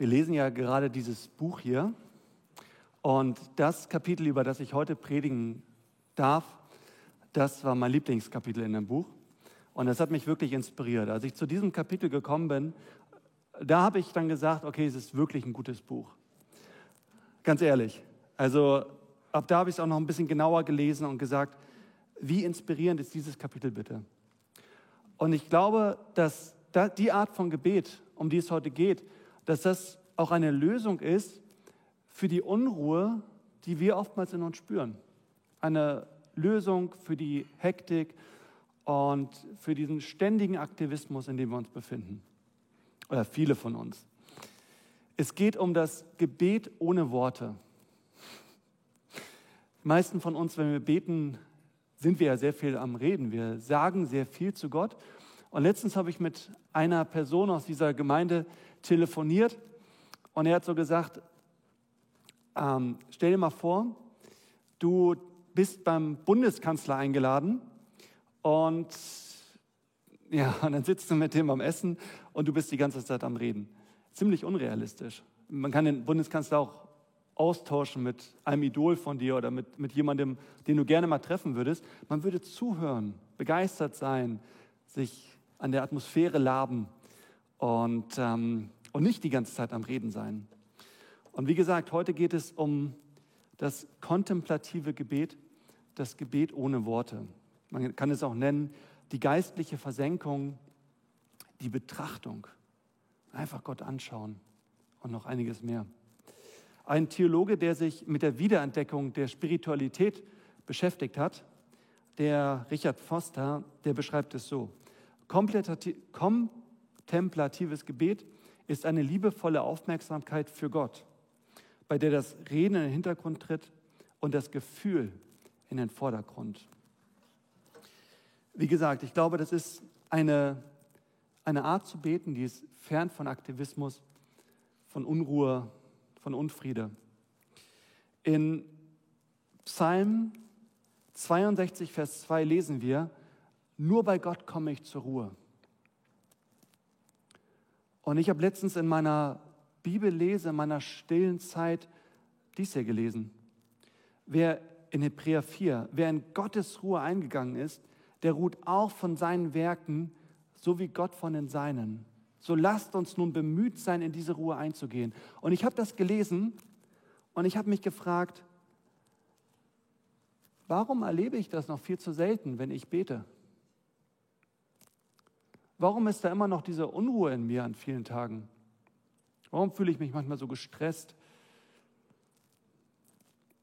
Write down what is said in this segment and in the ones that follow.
Wir lesen ja gerade dieses Buch hier und das Kapitel, über das ich heute predigen darf, das war mein Lieblingskapitel in dem Buch und das hat mich wirklich inspiriert. Als ich zu diesem Kapitel gekommen bin, da habe ich dann gesagt, okay, es ist wirklich ein gutes Buch. Ganz ehrlich. Also ab da habe ich es auch noch ein bisschen genauer gelesen und gesagt, wie inspirierend ist dieses Kapitel bitte? Und ich glaube, dass die Art von Gebet, um die es heute geht, dass das auch eine Lösung ist für die Unruhe, die wir oftmals in uns spüren. Eine Lösung für die Hektik und für diesen ständigen Aktivismus, in dem wir uns befinden. Oder viele von uns. Es geht um das Gebet ohne Worte. Die meisten von uns, wenn wir beten, sind wir ja sehr viel am Reden. Wir sagen sehr viel zu Gott. Und letztens habe ich mit einer Person aus dieser Gemeinde telefoniert und er hat so gesagt, ähm, stell dir mal vor, du bist beim Bundeskanzler eingeladen und ja, und dann sitzt du mit dem am Essen und du bist die ganze Zeit am Reden. Ziemlich unrealistisch. Man kann den Bundeskanzler auch austauschen mit einem Idol von dir oder mit, mit jemandem, den du gerne mal treffen würdest. Man würde zuhören, begeistert sein, sich an der Atmosphäre laben und, ähm, und nicht die ganze Zeit am Reden sein. Und wie gesagt, heute geht es um das kontemplative Gebet, das Gebet ohne Worte. Man kann es auch nennen, die geistliche Versenkung, die Betrachtung. Einfach Gott anschauen und noch einiges mehr. Ein Theologe, der sich mit der Wiederentdeckung der Spiritualität beschäftigt hat, der Richard Foster, der beschreibt es so. Kontemplatives Gebet ist eine liebevolle Aufmerksamkeit für Gott, bei der das Reden in den Hintergrund tritt und das Gefühl in den Vordergrund. Wie gesagt, ich glaube, das ist eine, eine Art zu beten, die ist fern von Aktivismus, von Unruhe, von Unfriede. In Psalm 62, Vers 2 lesen wir, nur bei Gott komme ich zur Ruhe. Und ich habe letztens in meiner Bibellese, in meiner stillen Zeit dies hier gelesen. Wer in Hebräer 4, wer in Gottes Ruhe eingegangen ist, der ruht auch von seinen Werken, so wie Gott von den Seinen. So lasst uns nun bemüht sein, in diese Ruhe einzugehen. Und ich habe das gelesen und ich habe mich gefragt, warum erlebe ich das noch viel zu selten, wenn ich bete? Warum ist da immer noch diese Unruhe in mir an vielen Tagen? Warum fühle ich mich manchmal so gestresst?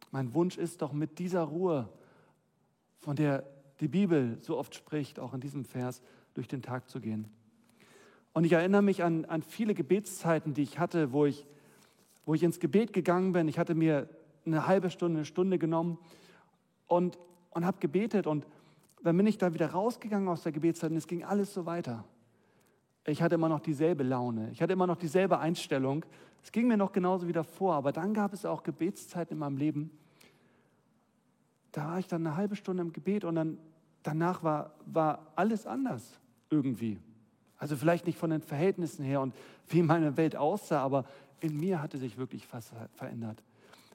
Mein Wunsch ist doch mit dieser Ruhe, von der die Bibel so oft spricht, auch in diesem Vers, durch den Tag zu gehen. Und ich erinnere mich an, an viele Gebetszeiten, die ich hatte, wo ich, wo ich ins Gebet gegangen bin. Ich hatte mir eine halbe Stunde, eine Stunde genommen und, und habe gebetet. Und dann bin ich da wieder rausgegangen aus der Gebetszeit und es ging alles so weiter. Ich hatte immer noch dieselbe Laune, ich hatte immer noch dieselbe Einstellung. Es ging mir noch genauso wie davor, aber dann gab es auch Gebetszeiten in meinem Leben. Da war ich dann eine halbe Stunde im Gebet und dann danach war, war alles anders irgendwie. Also vielleicht nicht von den Verhältnissen her und wie meine Welt aussah, aber in mir hatte sich wirklich was verändert.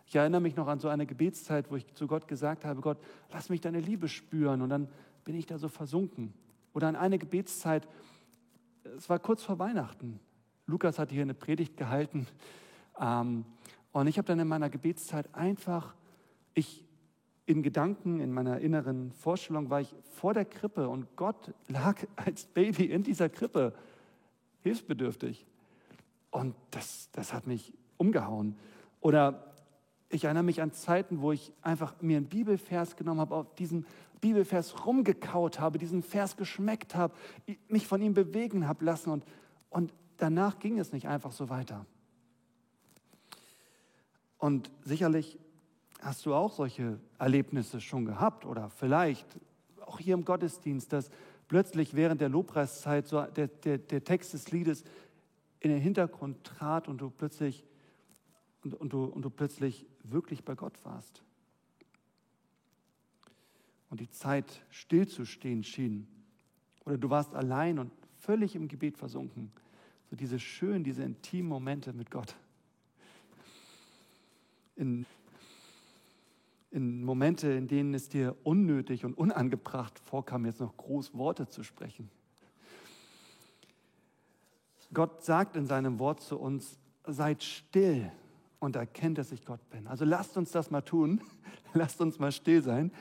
Ich erinnere mich noch an so eine Gebetszeit, wo ich zu Gott gesagt habe, Gott, lass mich deine Liebe spüren. Und dann bin ich da so versunken. Oder an eine Gebetszeit, es war kurz vor Weihnachten. Lukas hat hier eine Predigt gehalten. Ähm, und ich habe dann in meiner Gebetszeit einfach, ich in Gedanken, in meiner inneren Vorstellung war ich vor der Krippe und Gott lag als Baby in dieser Krippe, hilfsbedürftig. Und das, das hat mich umgehauen. Oder ich erinnere mich an Zeiten, wo ich einfach mir einen Bibelvers genommen habe, auf diesen Bibelvers rumgekaut habe, diesen Vers geschmeckt habe, mich von ihm bewegen habe lassen und, und danach ging es nicht einfach so weiter. Und sicherlich Hast du auch solche Erlebnisse schon gehabt oder vielleicht auch hier im Gottesdienst, dass plötzlich während der Lobpreiszeit so der, der, der Text des Liedes in den Hintergrund trat und du plötzlich und, und, du, und du plötzlich wirklich bei Gott warst. Und die Zeit stillzustehen schien. Oder du warst allein und völlig im Gebet versunken. So diese schönen, diese intimen Momente mit Gott. In, in Momente, in denen es dir unnötig und unangebracht vorkam, jetzt noch groß Worte zu sprechen. Gott sagt in seinem Wort zu uns, seid still und erkennt, dass ich Gott bin. Also lasst uns das mal tun. Lasst uns mal still sein.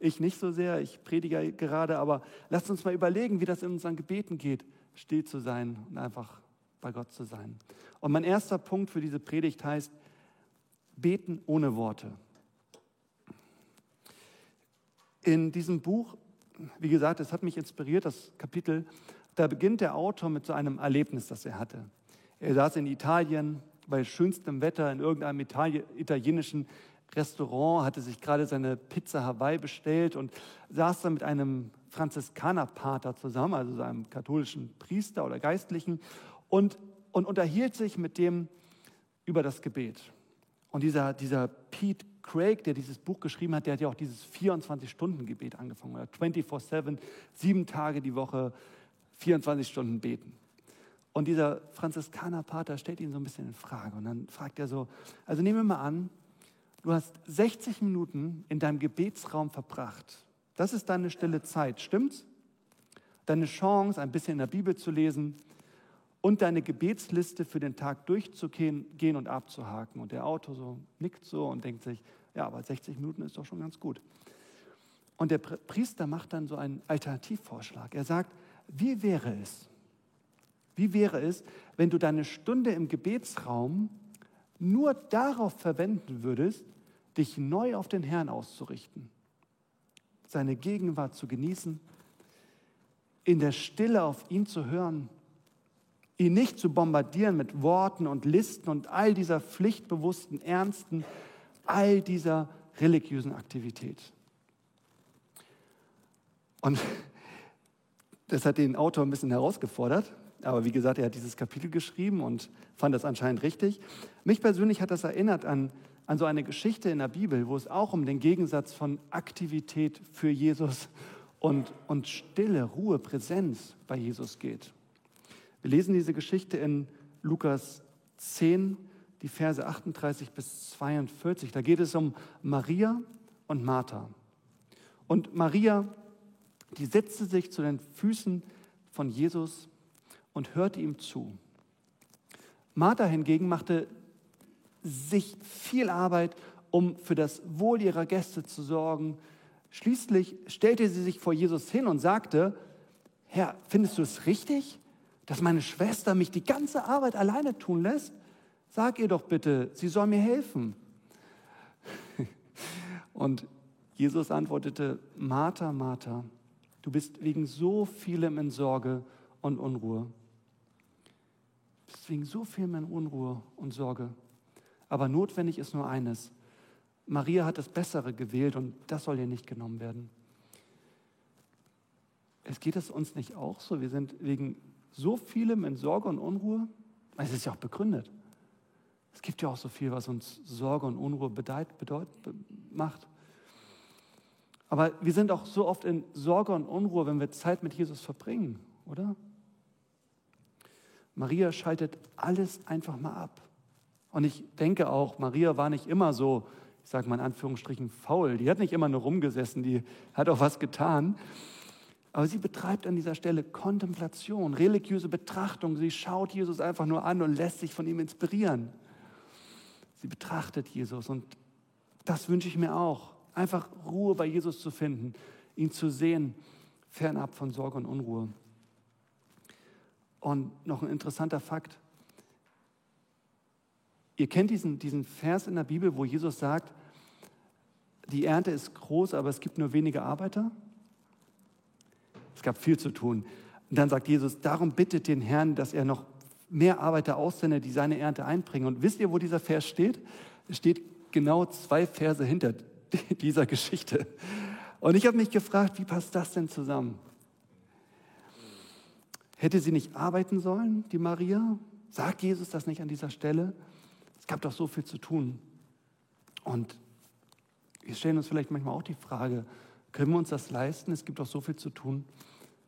Ich nicht so sehr, ich predige gerade, aber lasst uns mal überlegen, wie das in unseren Gebeten geht still zu sein und einfach bei Gott zu sein. Und mein erster Punkt für diese Predigt heißt, beten ohne Worte. In diesem Buch, wie gesagt, es hat mich inspiriert, das Kapitel, da beginnt der Autor mit so einem Erlebnis, das er hatte. Er saß in Italien bei schönstem Wetter in irgendeinem italienischen Restaurant, hatte sich gerade seine Pizza Hawaii bestellt und saß dann mit einem Franziskanerpater zusammen, also seinem katholischen Priester oder Geistlichen, und, und unterhielt sich mit dem über das Gebet. Und dieser, dieser Pete Craig, der dieses Buch geschrieben hat, der hat ja auch dieses 24-Stunden-Gebet angefangen, oder 24-7, sieben Tage die Woche, 24 Stunden beten. Und dieser Franziskanerpater stellt ihn so ein bisschen in Frage. Und dann fragt er so, also nehmen wir mal an, du hast 60 Minuten in deinem Gebetsraum verbracht das ist deine stille Zeit, stimmt's? Deine Chance, ein bisschen in der Bibel zu lesen und deine Gebetsliste für den Tag durchzugehen und abzuhaken. Und der Autor so nickt so und denkt sich, ja, aber 60 Minuten ist doch schon ganz gut. Und der Priester macht dann so einen Alternativvorschlag. Er sagt, wie wäre es, wie wäre es, wenn du deine Stunde im Gebetsraum nur darauf verwenden würdest, dich neu auf den Herrn auszurichten? seine Gegenwart zu genießen, in der Stille auf ihn zu hören, ihn nicht zu bombardieren mit Worten und Listen und all dieser pflichtbewussten, ernsten, all dieser religiösen Aktivität. Und das hat den Autor ein bisschen herausgefordert. Aber wie gesagt, er hat dieses Kapitel geschrieben und fand das anscheinend richtig. Mich persönlich hat das erinnert an an so eine Geschichte in der Bibel, wo es auch um den Gegensatz von Aktivität für Jesus und, und Stille, Ruhe, Präsenz bei Jesus geht. Wir lesen diese Geschichte in Lukas 10, die Verse 38 bis 42. Da geht es um Maria und Martha. Und Maria, die setzte sich zu den Füßen von Jesus und hörte ihm zu. Martha hingegen machte sich viel Arbeit, um für das Wohl ihrer Gäste zu sorgen. Schließlich stellte sie sich vor Jesus hin und sagte, Herr, findest du es richtig, dass meine Schwester mich die ganze Arbeit alleine tun lässt? Sag ihr doch bitte, sie soll mir helfen. Und Jesus antwortete, Martha, Martha, du bist wegen so vielem in Sorge und Unruhe. Du bist wegen so vielem in Unruhe und Sorge. Aber notwendig ist nur eines. Maria hat das Bessere gewählt und das soll ihr nicht genommen werden. Es geht es uns nicht auch so? Wir sind wegen so vielem in Sorge und Unruhe. Es ist ja auch begründet. Es gibt ja auch so viel, was uns Sorge und Unruhe bedeutet, bedeutet, macht. Aber wir sind auch so oft in Sorge und Unruhe, wenn wir Zeit mit Jesus verbringen, oder? Maria schaltet alles einfach mal ab. Und ich denke auch, Maria war nicht immer so, ich sage mal in Anführungsstrichen, faul. Die hat nicht immer nur rumgesessen, die hat auch was getan. Aber sie betreibt an dieser Stelle Kontemplation, religiöse Betrachtung. Sie schaut Jesus einfach nur an und lässt sich von ihm inspirieren. Sie betrachtet Jesus und das wünsche ich mir auch. Einfach Ruhe bei Jesus zu finden, ihn zu sehen, fernab von Sorge und Unruhe. Und noch ein interessanter Fakt. Ihr kennt diesen, diesen Vers in der Bibel, wo Jesus sagt, die Ernte ist groß, aber es gibt nur wenige Arbeiter. Es gab viel zu tun. Und dann sagt Jesus, darum bittet den Herrn, dass er noch mehr Arbeiter aussendet, die seine Ernte einbringen. Und wisst ihr, wo dieser Vers steht? Es steht genau zwei Verse hinter dieser Geschichte. Und ich habe mich gefragt, wie passt das denn zusammen? Hätte sie nicht arbeiten sollen, die Maria? Sagt Jesus das nicht an dieser Stelle? gab doch so viel zu tun. Und wir stellen uns vielleicht manchmal auch die Frage, können wir uns das leisten? Es gibt doch so viel zu tun.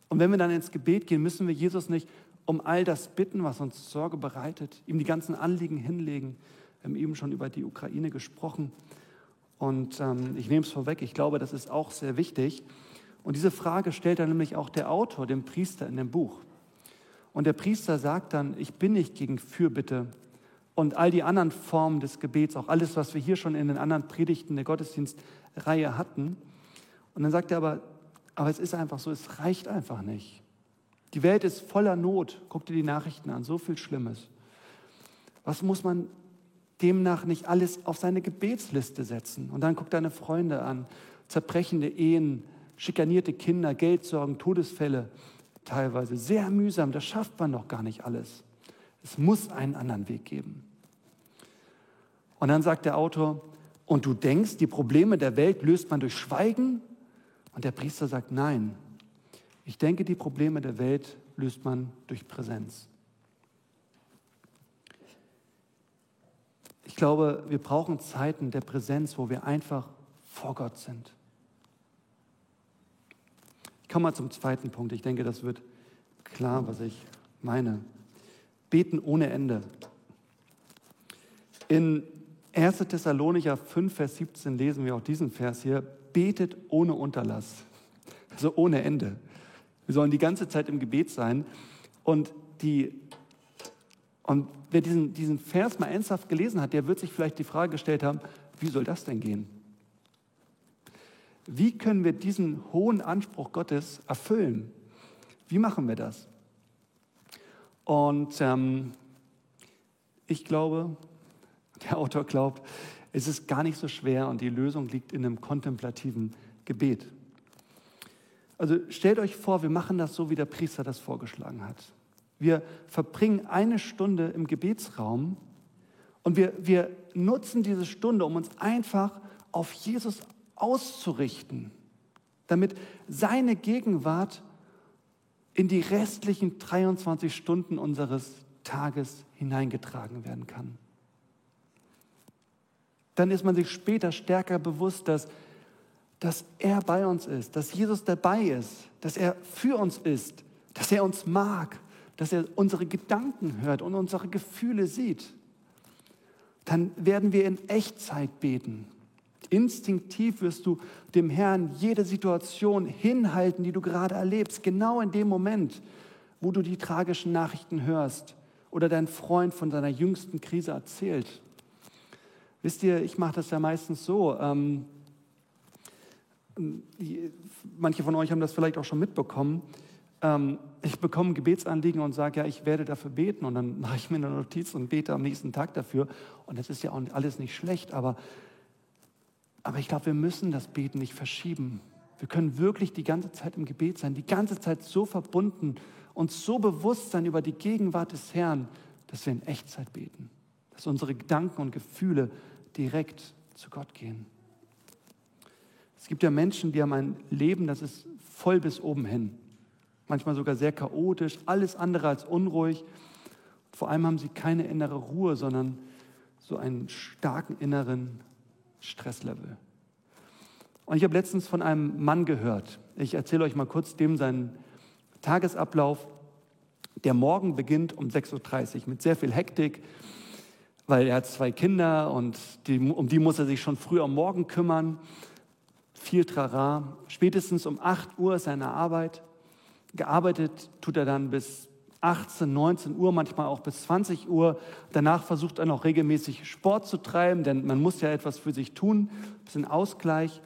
Und wenn wir dann ins Gebet gehen, müssen wir Jesus nicht um all das bitten, was uns Sorge bereitet, ihm die ganzen Anliegen hinlegen. Wir haben eben schon über die Ukraine gesprochen. Und ähm, ich nehme es vorweg, ich glaube, das ist auch sehr wichtig. Und diese Frage stellt dann nämlich auch der Autor, dem Priester in dem Buch. Und der Priester sagt dann, ich bin nicht gegen Fürbitte und all die anderen Formen des Gebets, auch alles, was wir hier schon in den anderen Predigten der Gottesdienstreihe hatten. Und dann sagt er aber, aber es ist einfach so, es reicht einfach nicht. Die Welt ist voller Not. Guck dir die Nachrichten an, so viel Schlimmes. Was muss man demnach nicht alles auf seine Gebetsliste setzen? Und dann guck deine Freunde an, zerbrechende Ehen, schikanierte Kinder, Geldsorgen, Todesfälle teilweise. Sehr mühsam, das schafft man noch gar nicht alles. Es muss einen anderen Weg geben. Und dann sagt der Autor, und du denkst, die Probleme der Welt löst man durch Schweigen? Und der Priester sagt, nein, ich denke, die Probleme der Welt löst man durch Präsenz. Ich glaube, wir brauchen Zeiten der Präsenz, wo wir einfach vor Gott sind. Ich komme mal zum zweiten Punkt. Ich denke, das wird klar, was ich meine. Beten ohne Ende. In 1. Thessalonicher 5, Vers 17 lesen wir auch diesen Vers hier. Betet ohne Unterlass. Also ohne Ende. Wir sollen die ganze Zeit im Gebet sein. Und, die, und wer diesen, diesen Vers mal ernsthaft gelesen hat, der wird sich vielleicht die Frage gestellt haben, wie soll das denn gehen? Wie können wir diesen hohen Anspruch Gottes erfüllen? Wie machen wir das? Und ähm, ich glaube, der Autor glaubt, es ist gar nicht so schwer und die Lösung liegt in einem kontemplativen Gebet. Also stellt euch vor, wir machen das so, wie der Priester das vorgeschlagen hat. Wir verbringen eine Stunde im Gebetsraum und wir, wir nutzen diese Stunde, um uns einfach auf Jesus auszurichten, damit seine Gegenwart in die restlichen 23 Stunden unseres Tages hineingetragen werden kann. Dann ist man sich später stärker bewusst, dass, dass er bei uns ist, dass Jesus dabei ist, dass er für uns ist, dass er uns mag, dass er unsere Gedanken hört und unsere Gefühle sieht. Dann werden wir in Echtzeit beten Instinktiv wirst du dem Herrn jede Situation hinhalten, die du gerade erlebst, genau in dem Moment, wo du die tragischen Nachrichten hörst oder dein Freund von seiner jüngsten Krise erzählt. Wisst ihr, ich mache das ja meistens so. Ähm, manche von euch haben das vielleicht auch schon mitbekommen. Ähm, ich bekomme Gebetsanliegen und sage, ja, ich werde dafür beten. Und dann mache ich mir eine Notiz und bete am nächsten Tag dafür. Und das ist ja auch alles nicht schlecht, aber aber ich glaube, wir müssen das Beten nicht verschieben. Wir können wirklich die ganze Zeit im Gebet sein, die ganze Zeit so verbunden und so bewusst sein über die Gegenwart des Herrn, dass wir in Echtzeit beten, dass unsere Gedanken und Gefühle direkt zu Gott gehen. Es gibt ja Menschen, die haben ein Leben, das ist voll bis oben hin, manchmal sogar sehr chaotisch, alles andere als unruhig. Vor allem haben sie keine innere Ruhe, sondern so einen starken inneren Stresslevel. Und ich habe letztens von einem Mann gehört. Ich erzähle euch mal kurz dem seinen Tagesablauf. Der Morgen beginnt um 6.30 Uhr mit sehr viel Hektik, weil er hat zwei Kinder und die, um die muss er sich schon früh am Morgen kümmern. Viel Trara. Spätestens um 8 Uhr ist seine Arbeit. Gearbeitet tut er dann bis 18, 19 Uhr, manchmal auch bis 20 Uhr. Danach versucht er noch regelmäßig Sport zu treiben, denn man muss ja etwas für sich tun, ein bisschen Ausgleich.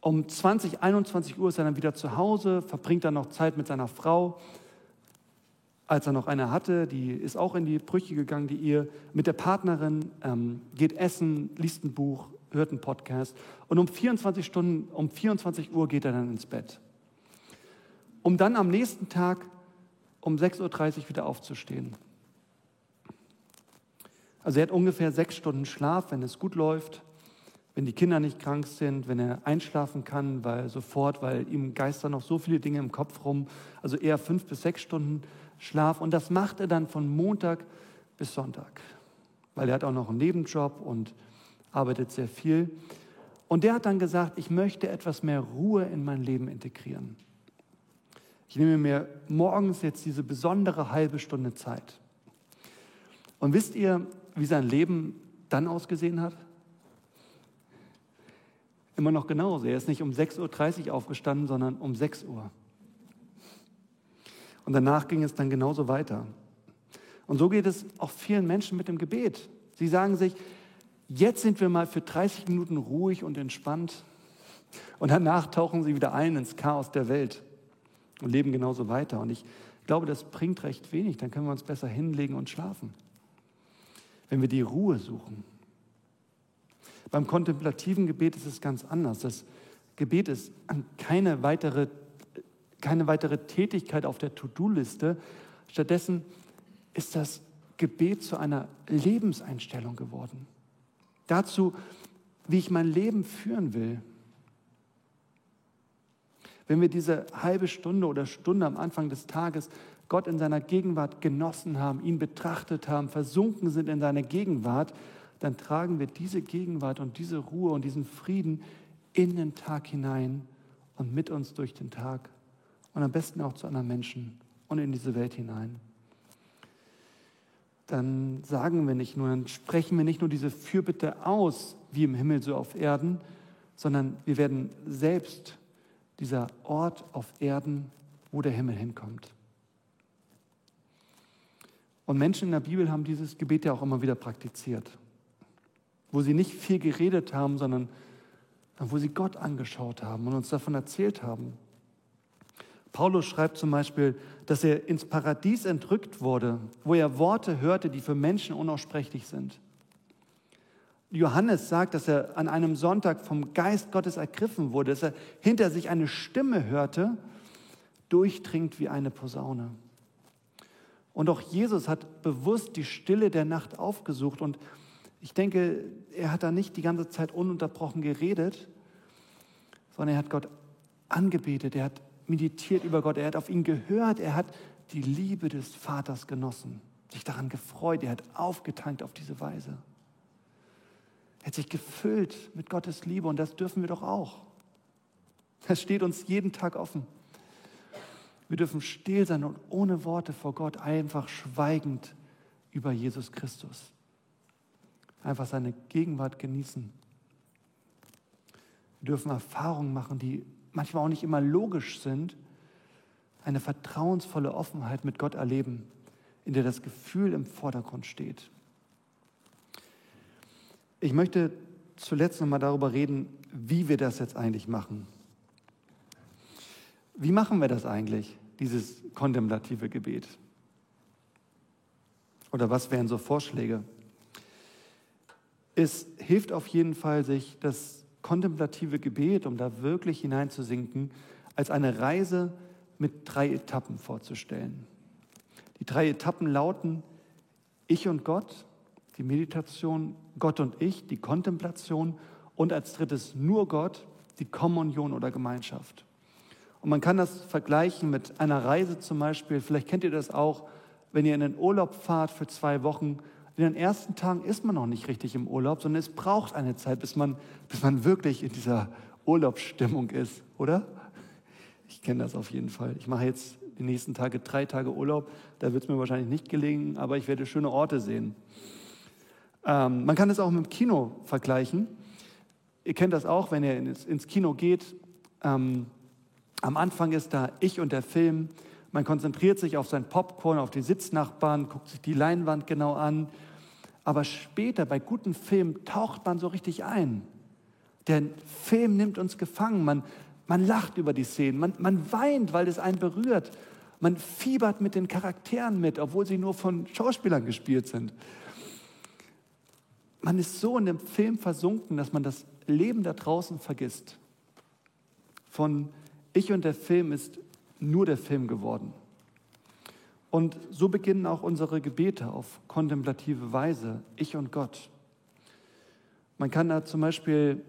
Um 20, 21 Uhr ist er dann wieder zu Hause, verbringt dann noch Zeit mit seiner Frau. Als er noch eine hatte, die ist auch in die Brüche gegangen, die Ehe, mit der Partnerin, ähm, geht essen, liest ein Buch, hört einen Podcast. Und um 24 Stunden, um 24 Uhr geht er dann ins Bett. Um dann am nächsten Tag um 6.30 Uhr wieder aufzustehen. Also er hat ungefähr sechs Stunden Schlaf, wenn es gut läuft, wenn die Kinder nicht krank sind, wenn er einschlafen kann, weil sofort, weil ihm geistern noch so viele Dinge im Kopf rum. Also eher fünf bis sechs Stunden Schlaf. Und das macht er dann von Montag bis Sonntag, weil er hat auch noch einen Nebenjob und arbeitet sehr viel. Und der hat dann gesagt, ich möchte etwas mehr Ruhe in mein Leben integrieren. Ich nehme mir morgens jetzt diese besondere halbe Stunde Zeit. Und wisst ihr, wie sein Leben dann ausgesehen hat? Immer noch genauso. Er ist nicht um 6.30 Uhr aufgestanden, sondern um 6 Uhr. Und danach ging es dann genauso weiter. Und so geht es auch vielen Menschen mit dem Gebet. Sie sagen sich, jetzt sind wir mal für 30 Minuten ruhig und entspannt. Und danach tauchen sie wieder ein ins Chaos der Welt und leben genauso weiter. Und ich glaube, das bringt recht wenig. Dann können wir uns besser hinlegen und schlafen. Wenn wir die Ruhe suchen. Beim kontemplativen Gebet ist es ganz anders. Das Gebet ist keine weitere, keine weitere Tätigkeit auf der To-Do-Liste. Stattdessen ist das Gebet zu einer Lebenseinstellung geworden. Dazu, wie ich mein Leben führen will. Wenn wir diese halbe Stunde oder Stunde am Anfang des Tages Gott in seiner Gegenwart genossen haben, ihn betrachtet haben, versunken sind in seine Gegenwart, dann tragen wir diese Gegenwart und diese Ruhe und diesen Frieden in den Tag hinein und mit uns durch den Tag und am besten auch zu anderen Menschen und in diese Welt hinein. Dann sagen wir nicht nur, dann sprechen wir nicht nur diese Fürbitte aus, wie im Himmel so auf Erden, sondern wir werden selbst dieser Ort auf Erden, wo der Himmel hinkommt. Und Menschen in der Bibel haben dieses Gebet ja auch immer wieder praktiziert, wo sie nicht viel geredet haben, sondern wo sie Gott angeschaut haben und uns davon erzählt haben. Paulus schreibt zum Beispiel, dass er ins Paradies entrückt wurde, wo er Worte hörte, die für Menschen unaussprechlich sind. Johannes sagt, dass er an einem Sonntag vom Geist Gottes ergriffen wurde, dass er hinter sich eine Stimme hörte, durchdringt wie eine Posaune. Und auch Jesus hat bewusst die Stille der Nacht aufgesucht. Und ich denke, er hat da nicht die ganze Zeit ununterbrochen geredet, sondern er hat Gott angebetet, er hat meditiert über Gott, er hat auf ihn gehört, er hat die Liebe des Vaters genossen, sich daran gefreut, er hat aufgetankt auf diese Weise. Er hat sich gefüllt mit Gottes Liebe und das dürfen wir doch auch. Das steht uns jeden Tag offen. Wir dürfen still sein und ohne Worte vor Gott einfach schweigend über Jesus Christus. Einfach seine Gegenwart genießen. Wir dürfen Erfahrungen machen, die manchmal auch nicht immer logisch sind, eine vertrauensvolle Offenheit mit Gott erleben, in der das Gefühl im Vordergrund steht. Ich möchte zuletzt noch mal darüber reden, wie wir das jetzt eigentlich machen. Wie machen wir das eigentlich, dieses kontemplative Gebet? Oder was wären so Vorschläge? Es hilft auf jeden Fall, sich das kontemplative Gebet, um da wirklich hineinzusinken, als eine Reise mit drei Etappen vorzustellen. Die drei Etappen lauten Ich und Gott, die Meditation, Gott und ich, die Kontemplation und als drittes nur Gott, die Kommunion oder Gemeinschaft. Und man kann das vergleichen mit einer Reise zum Beispiel, vielleicht kennt ihr das auch, wenn ihr in den Urlaub fahrt für zwei Wochen in den ersten Tagen ist man noch nicht richtig im Urlaub, sondern es braucht eine Zeit, bis man, bis man wirklich in dieser Urlaubsstimmung ist, oder? Ich kenne das auf jeden Fall. Ich mache jetzt die nächsten Tage drei Tage Urlaub. Da wird es mir wahrscheinlich nicht gelingen, aber ich werde schöne Orte sehen. Ähm, man kann es auch mit dem Kino vergleichen. Ihr kennt das auch, wenn ihr ins, ins Kino geht. Ähm, am Anfang ist da ich und der Film. Man konzentriert sich auf sein Popcorn, auf die Sitznachbarn, guckt sich die Leinwand genau an. Aber später bei guten Filmen taucht man so richtig ein. Der Film nimmt uns gefangen. Man, man lacht über die Szenen. Man, man weint, weil es einen berührt. Man fiebert mit den Charakteren mit, obwohl sie nur von Schauspielern gespielt sind. Man ist so in dem Film versunken, dass man das Leben da draußen vergisst. Von Ich und der Film ist nur der Film geworden. Und so beginnen auch unsere Gebete auf kontemplative Weise, ich und Gott. Man kann da zum Beispiel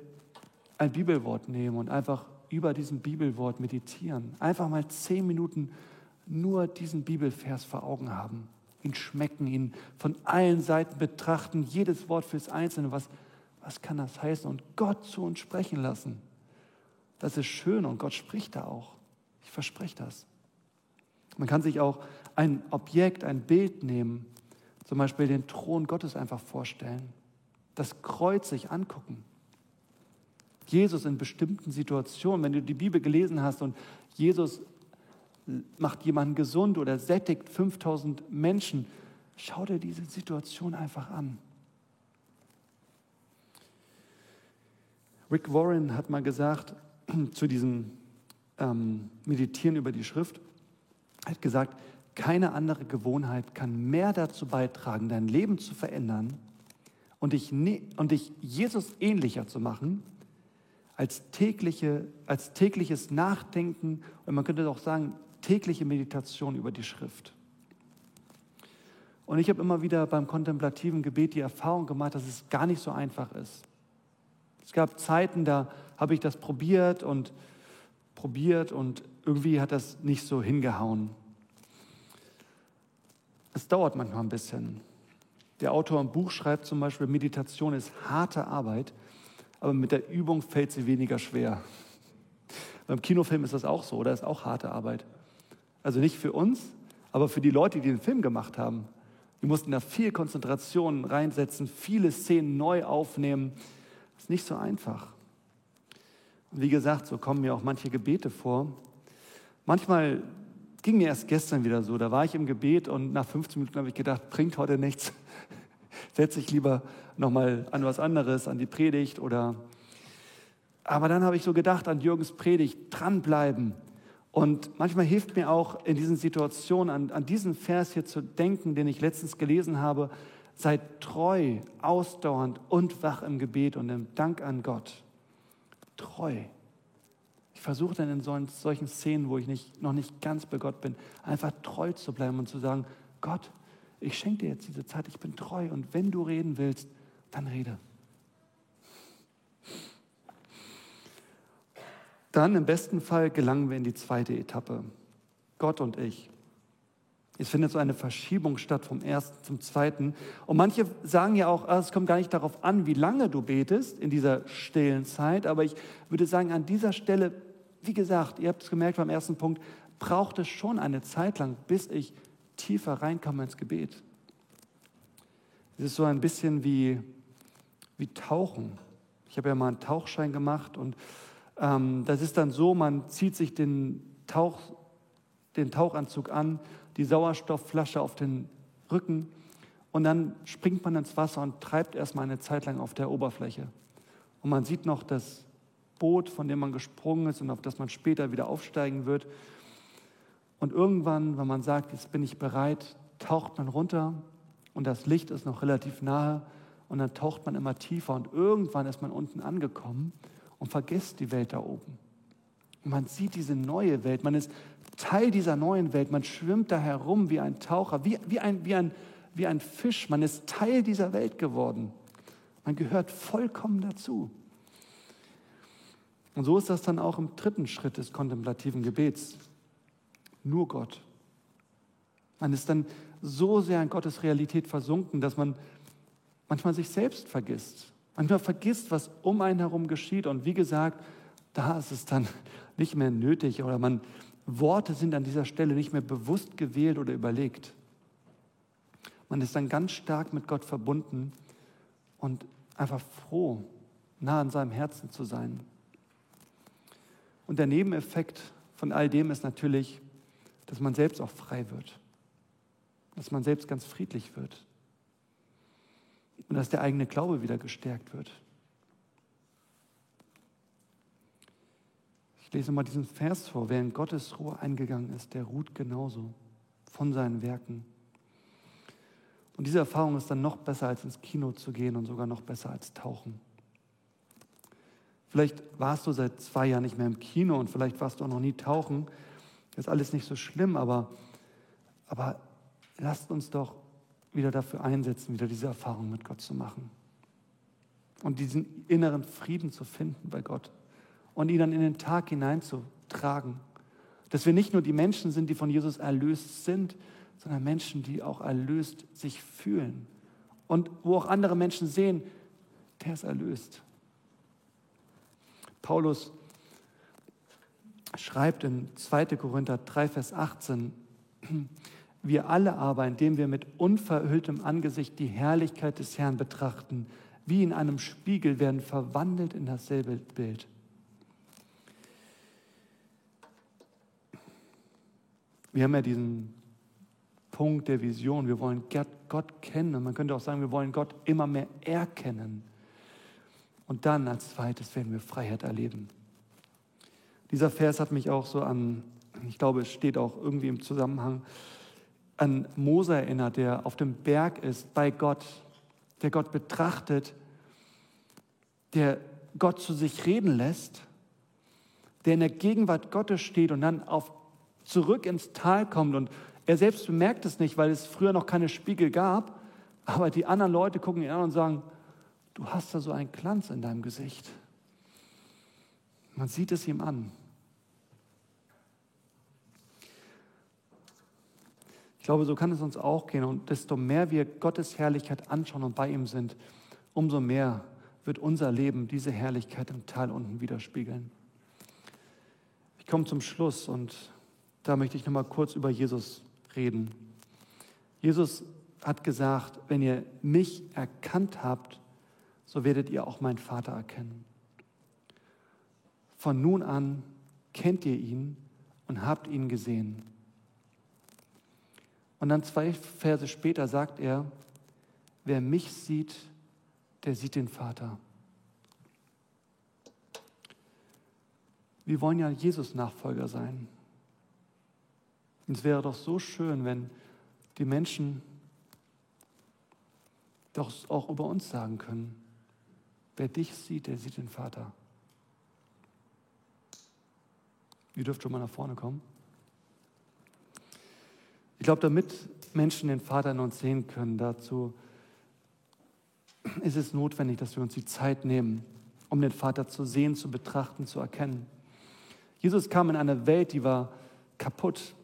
ein Bibelwort nehmen und einfach über diesem Bibelwort meditieren. Einfach mal zehn Minuten nur diesen Bibelvers vor Augen haben, ihn schmecken, ihn von allen Seiten betrachten, jedes Wort fürs Einzelne. Was, was kann das heißen? Und Gott zu uns sprechen lassen. Das ist schön und Gott spricht da auch. Ich verspreche das. Man kann sich auch ein Objekt, ein Bild nehmen, zum Beispiel den Thron Gottes einfach vorstellen, das Kreuz sich angucken. Jesus in bestimmten Situationen, wenn du die Bibel gelesen hast und Jesus macht jemanden gesund oder sättigt 5000 Menschen, schau dir diese Situation einfach an. Rick Warren hat mal gesagt zu diesem ähm, Meditieren über die Schrift, hat gesagt, keine andere Gewohnheit kann mehr dazu beitragen, dein Leben zu verändern und dich, und dich Jesus ähnlicher zu machen, als, tägliche, als tägliches Nachdenken und man könnte auch sagen, tägliche Meditation über die Schrift. Und ich habe immer wieder beim kontemplativen Gebet die Erfahrung gemacht, dass es gar nicht so einfach ist. Es gab Zeiten, da habe ich das probiert und probiert und irgendwie hat das nicht so hingehauen. Es dauert manchmal ein bisschen. Der Autor im Buch schreibt zum Beispiel, Meditation ist harte Arbeit, aber mit der Übung fällt sie weniger schwer. Beim Kinofilm ist das auch so, oder ist auch harte Arbeit. Also nicht für uns, aber für die Leute, die den Film gemacht haben. Die mussten da viel Konzentration reinsetzen, viele Szenen neu aufnehmen. Das ist nicht so einfach. Und wie gesagt, so kommen mir auch manche Gebete vor. Manchmal ging mir erst gestern wieder so, da war ich im Gebet und nach 15 Minuten habe ich gedacht, bringt heute nichts. Setze ich lieber nochmal an was anderes, an die Predigt oder. Aber dann habe ich so gedacht an Jürgens Predigt, dranbleiben. Und manchmal hilft mir auch in diesen Situationen an, an diesen Vers hier zu denken, den ich letztens gelesen habe. Seid treu, ausdauernd und wach im Gebet und im Dank an Gott. Treu. Ich versuche dann in solchen Szenen, wo ich nicht, noch nicht ganz bei Gott bin, einfach treu zu bleiben und zu sagen, Gott, ich schenke dir jetzt diese Zeit, ich bin treu und wenn du reden willst, dann rede. Dann im besten Fall gelangen wir in die zweite Etappe. Gott und ich. Es findet so eine Verschiebung statt vom ersten zum zweiten. Und manche sagen ja auch, ah, es kommt gar nicht darauf an, wie lange du betest in dieser stillen Zeit. Aber ich würde sagen, an dieser Stelle wie gesagt, ihr habt es gemerkt beim ersten Punkt, braucht es schon eine Zeit lang, bis ich tiefer reinkomme ins Gebet. Es ist so ein bisschen wie, wie Tauchen. Ich habe ja mal einen Tauchschein gemacht und ähm, das ist dann so, man zieht sich den, Tauch, den Tauchanzug an, die Sauerstoffflasche auf den Rücken und dann springt man ins Wasser und treibt erstmal eine Zeit lang auf der Oberfläche. Und man sieht noch das Boot, von dem man gesprungen ist und auf das man später wieder aufsteigen wird. Und irgendwann, wenn man sagt, jetzt bin ich bereit, taucht man runter und das Licht ist noch relativ nahe und dann taucht man immer tiefer und irgendwann ist man unten angekommen und vergisst die Welt da oben. Man sieht diese neue Welt, man ist Teil dieser neuen Welt, man schwimmt da herum wie ein Taucher, wie, wie, ein, wie, ein, wie ein Fisch, man ist Teil dieser Welt geworden. Man gehört vollkommen dazu. Und so ist das dann auch im dritten Schritt des kontemplativen Gebets. Nur Gott. Man ist dann so sehr in Gottes Realität versunken, dass man manchmal sich selbst vergisst. Manchmal vergisst, was um einen herum geschieht. Und wie gesagt, da ist es dann nicht mehr nötig oder man, Worte sind an dieser Stelle nicht mehr bewusst gewählt oder überlegt. Man ist dann ganz stark mit Gott verbunden und einfach froh, nah an seinem Herzen zu sein. Und der Nebeneffekt von all dem ist natürlich, dass man selbst auch frei wird, dass man selbst ganz friedlich wird und dass der eigene Glaube wieder gestärkt wird. Ich lese mal diesen Vers vor. Wer in Gottes Ruhe eingegangen ist, der ruht genauso von seinen Werken. Und diese Erfahrung ist dann noch besser, als ins Kino zu gehen und sogar noch besser als tauchen. Vielleicht warst du seit zwei Jahren nicht mehr im Kino und vielleicht warst du auch noch nie tauchen. Das ist alles nicht so schlimm, aber, aber lasst uns doch wieder dafür einsetzen, wieder diese Erfahrung mit Gott zu machen. Und diesen inneren Frieden zu finden bei Gott und ihn dann in den Tag hineinzutragen. Dass wir nicht nur die Menschen sind, die von Jesus erlöst sind, sondern Menschen, die auch erlöst sich fühlen. Und wo auch andere Menschen sehen, der ist erlöst. Paulus schreibt in 2. Korinther 3, Vers 18, Wir alle aber, indem wir mit unverhülltem Angesicht die Herrlichkeit des Herrn betrachten, wie in einem Spiegel, werden verwandelt in dasselbe Bild. Wir haben ja diesen Punkt der Vision. Wir wollen Gott kennen. Und man könnte auch sagen, wir wollen Gott immer mehr erkennen. Und dann als zweites werden wir Freiheit erleben. Dieser Vers hat mich auch so an, ich glaube, es steht auch irgendwie im Zusammenhang, an Mose erinnert, der auf dem Berg ist bei Gott, der Gott betrachtet, der Gott zu sich reden lässt, der in der Gegenwart Gottes steht und dann auf, zurück ins Tal kommt und er selbst bemerkt es nicht, weil es früher noch keine Spiegel gab, aber die anderen Leute gucken ihn an und sagen, du hast da so einen Glanz in deinem Gesicht. Man sieht es ihm an. Ich glaube, so kann es uns auch gehen. Und desto mehr wir Gottes Herrlichkeit anschauen und bei ihm sind, umso mehr wird unser Leben diese Herrlichkeit im Tal unten widerspiegeln. Ich komme zum Schluss und da möchte ich noch mal kurz über Jesus reden. Jesus hat gesagt, wenn ihr mich erkannt habt, so werdet ihr auch meinen Vater erkennen. Von nun an kennt ihr ihn und habt ihn gesehen. Und dann zwei Verse später sagt er, wer mich sieht, der sieht den Vater. Wir wollen ja Jesus-Nachfolger sein. Und es wäre doch so schön, wenn die Menschen doch auch über uns sagen können, wer dich sieht, der sieht den Vater. Ihr dürft schon mal nach vorne kommen. Ich glaube, damit Menschen den Vater in uns sehen können, dazu ist es notwendig, dass wir uns die Zeit nehmen, um den Vater zu sehen, zu betrachten, zu erkennen. Jesus kam in eine Welt, die war kaputt.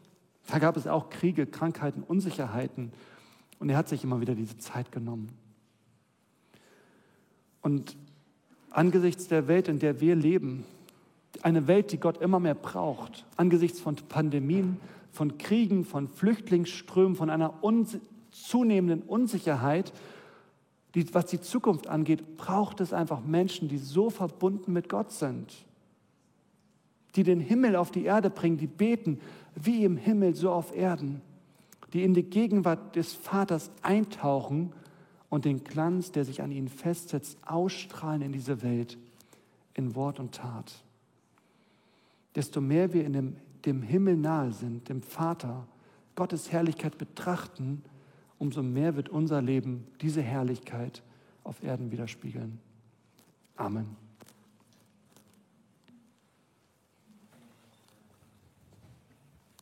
Da gab es auch Kriege, Krankheiten, Unsicherheiten. Und er hat sich immer wieder diese Zeit genommen. Und angesichts der Welt, in der wir leben, eine Welt, die Gott immer mehr braucht, angesichts von Pandemien, von Kriegen, von Flüchtlingsströmen, von einer uns zunehmenden Unsicherheit, die, was die Zukunft angeht, braucht es einfach Menschen, die so verbunden mit Gott sind, die den Himmel auf die Erde bringen, die beten, wie im Himmel, so auf Erden, die in die Gegenwart des Vaters eintauchen und den Glanz, der sich an ihnen festsetzt, ausstrahlen in diese Welt, in Wort und Tat. Desto mehr wir in dem, dem Himmel nahe sind, dem Vater, Gottes Herrlichkeit betrachten, umso mehr wird unser Leben diese Herrlichkeit auf Erden widerspiegeln. Amen.